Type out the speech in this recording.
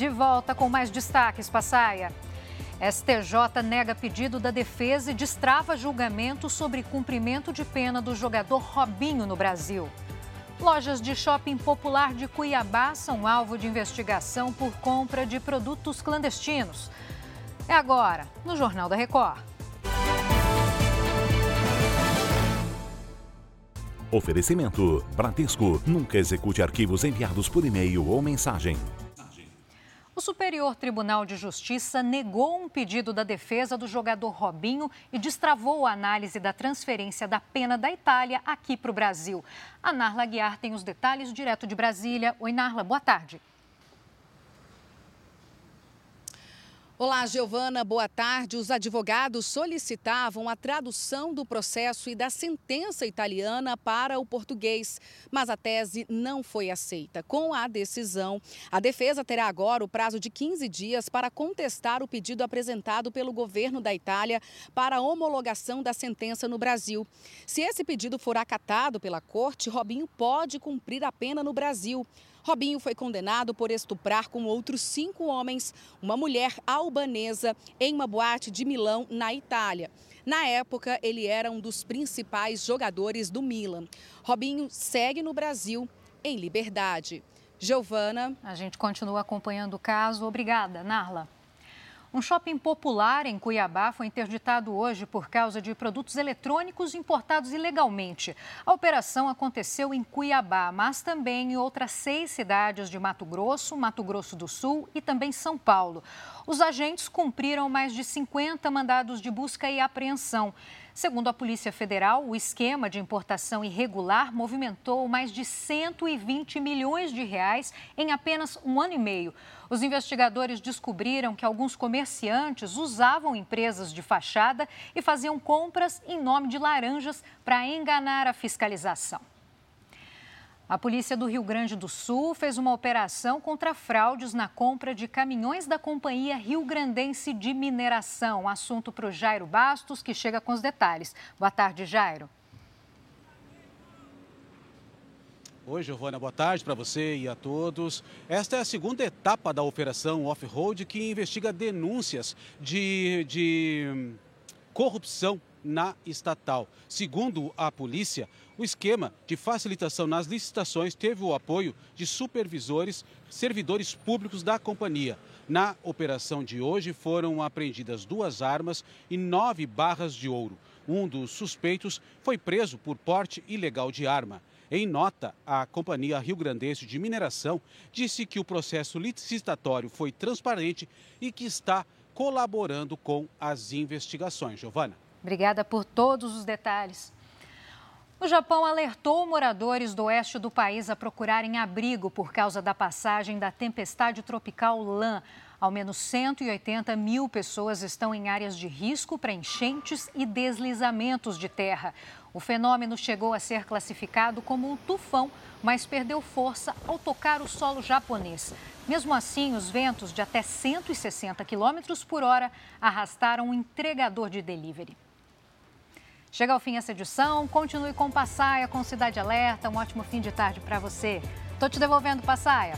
De volta com mais destaques, Passaia. STJ nega pedido da defesa e destrava julgamento sobre cumprimento de pena do jogador Robinho no Brasil. Lojas de shopping popular de Cuiabá são alvo de investigação por compra de produtos clandestinos. É agora, no Jornal da Record. Oferecimento: Bradesco. Nunca execute arquivos enviados por e-mail ou mensagem. O Superior Tribunal de Justiça negou um pedido da defesa do jogador Robinho e destravou a análise da transferência da pena da Itália aqui para o Brasil. A Narla Guiar tem os detalhes direto de Brasília. Oi, Narla, boa tarde. Olá, Giovana, boa tarde. Os advogados solicitavam a tradução do processo e da sentença italiana para o português, mas a tese não foi aceita. Com a decisão, a defesa terá agora o prazo de 15 dias para contestar o pedido apresentado pelo governo da Itália para a homologação da sentença no Brasil. Se esse pedido for acatado pela corte, Robinho pode cumprir a pena no Brasil. Robinho foi condenado por estuprar com outros cinco homens uma mulher albanesa em uma boate de Milão, na Itália. Na época, ele era um dos principais jogadores do Milan. Robinho segue no Brasil em liberdade. Giovana. A gente continua acompanhando o caso. Obrigada, Narla. Um shopping popular em Cuiabá foi interditado hoje por causa de produtos eletrônicos importados ilegalmente. A operação aconteceu em Cuiabá, mas também em outras seis cidades de Mato Grosso, Mato Grosso do Sul e também São Paulo. Os agentes cumpriram mais de 50 mandados de busca e apreensão. Segundo a Polícia Federal, o esquema de importação irregular movimentou mais de 120 milhões de reais em apenas um ano e meio. Os investigadores descobriram que alguns comerciantes usavam empresas de fachada e faziam compras em nome de laranjas para enganar a fiscalização. A polícia do Rio Grande do Sul fez uma operação contra fraudes na compra de caminhões da Companhia Rio Grandense de Mineração. Assunto para o Jairo Bastos, que chega com os detalhes. Boa tarde, Jairo. Oi, Giovana, boa tarde para você e a todos. Esta é a segunda etapa da operação Off-Road que investiga denúncias de, de corrupção na estatal. Segundo a polícia, o esquema de facilitação nas licitações teve o apoio de supervisores, servidores públicos da companhia. Na operação de hoje foram apreendidas duas armas e nove barras de ouro. Um dos suspeitos foi preso por porte ilegal de arma. Em nota, a Companhia Rio Grandense de Mineração disse que o processo licitatório foi transparente e que está colaborando com as investigações. Giovana. Obrigada por todos os detalhes. O Japão alertou moradores do oeste do país a procurarem abrigo por causa da passagem da tempestade tropical Lan. Ao menos 180 mil pessoas estão em áreas de risco para enchentes e deslizamentos de terra. O fenômeno chegou a ser classificado como um tufão, mas perdeu força ao tocar o solo japonês. Mesmo assim, os ventos de até 160 km por hora arrastaram um entregador de delivery. Chega ao fim essa edição. Continue com Passaia, com Cidade Alerta. Um ótimo fim de tarde para você. Tô te devolvendo, Passaia.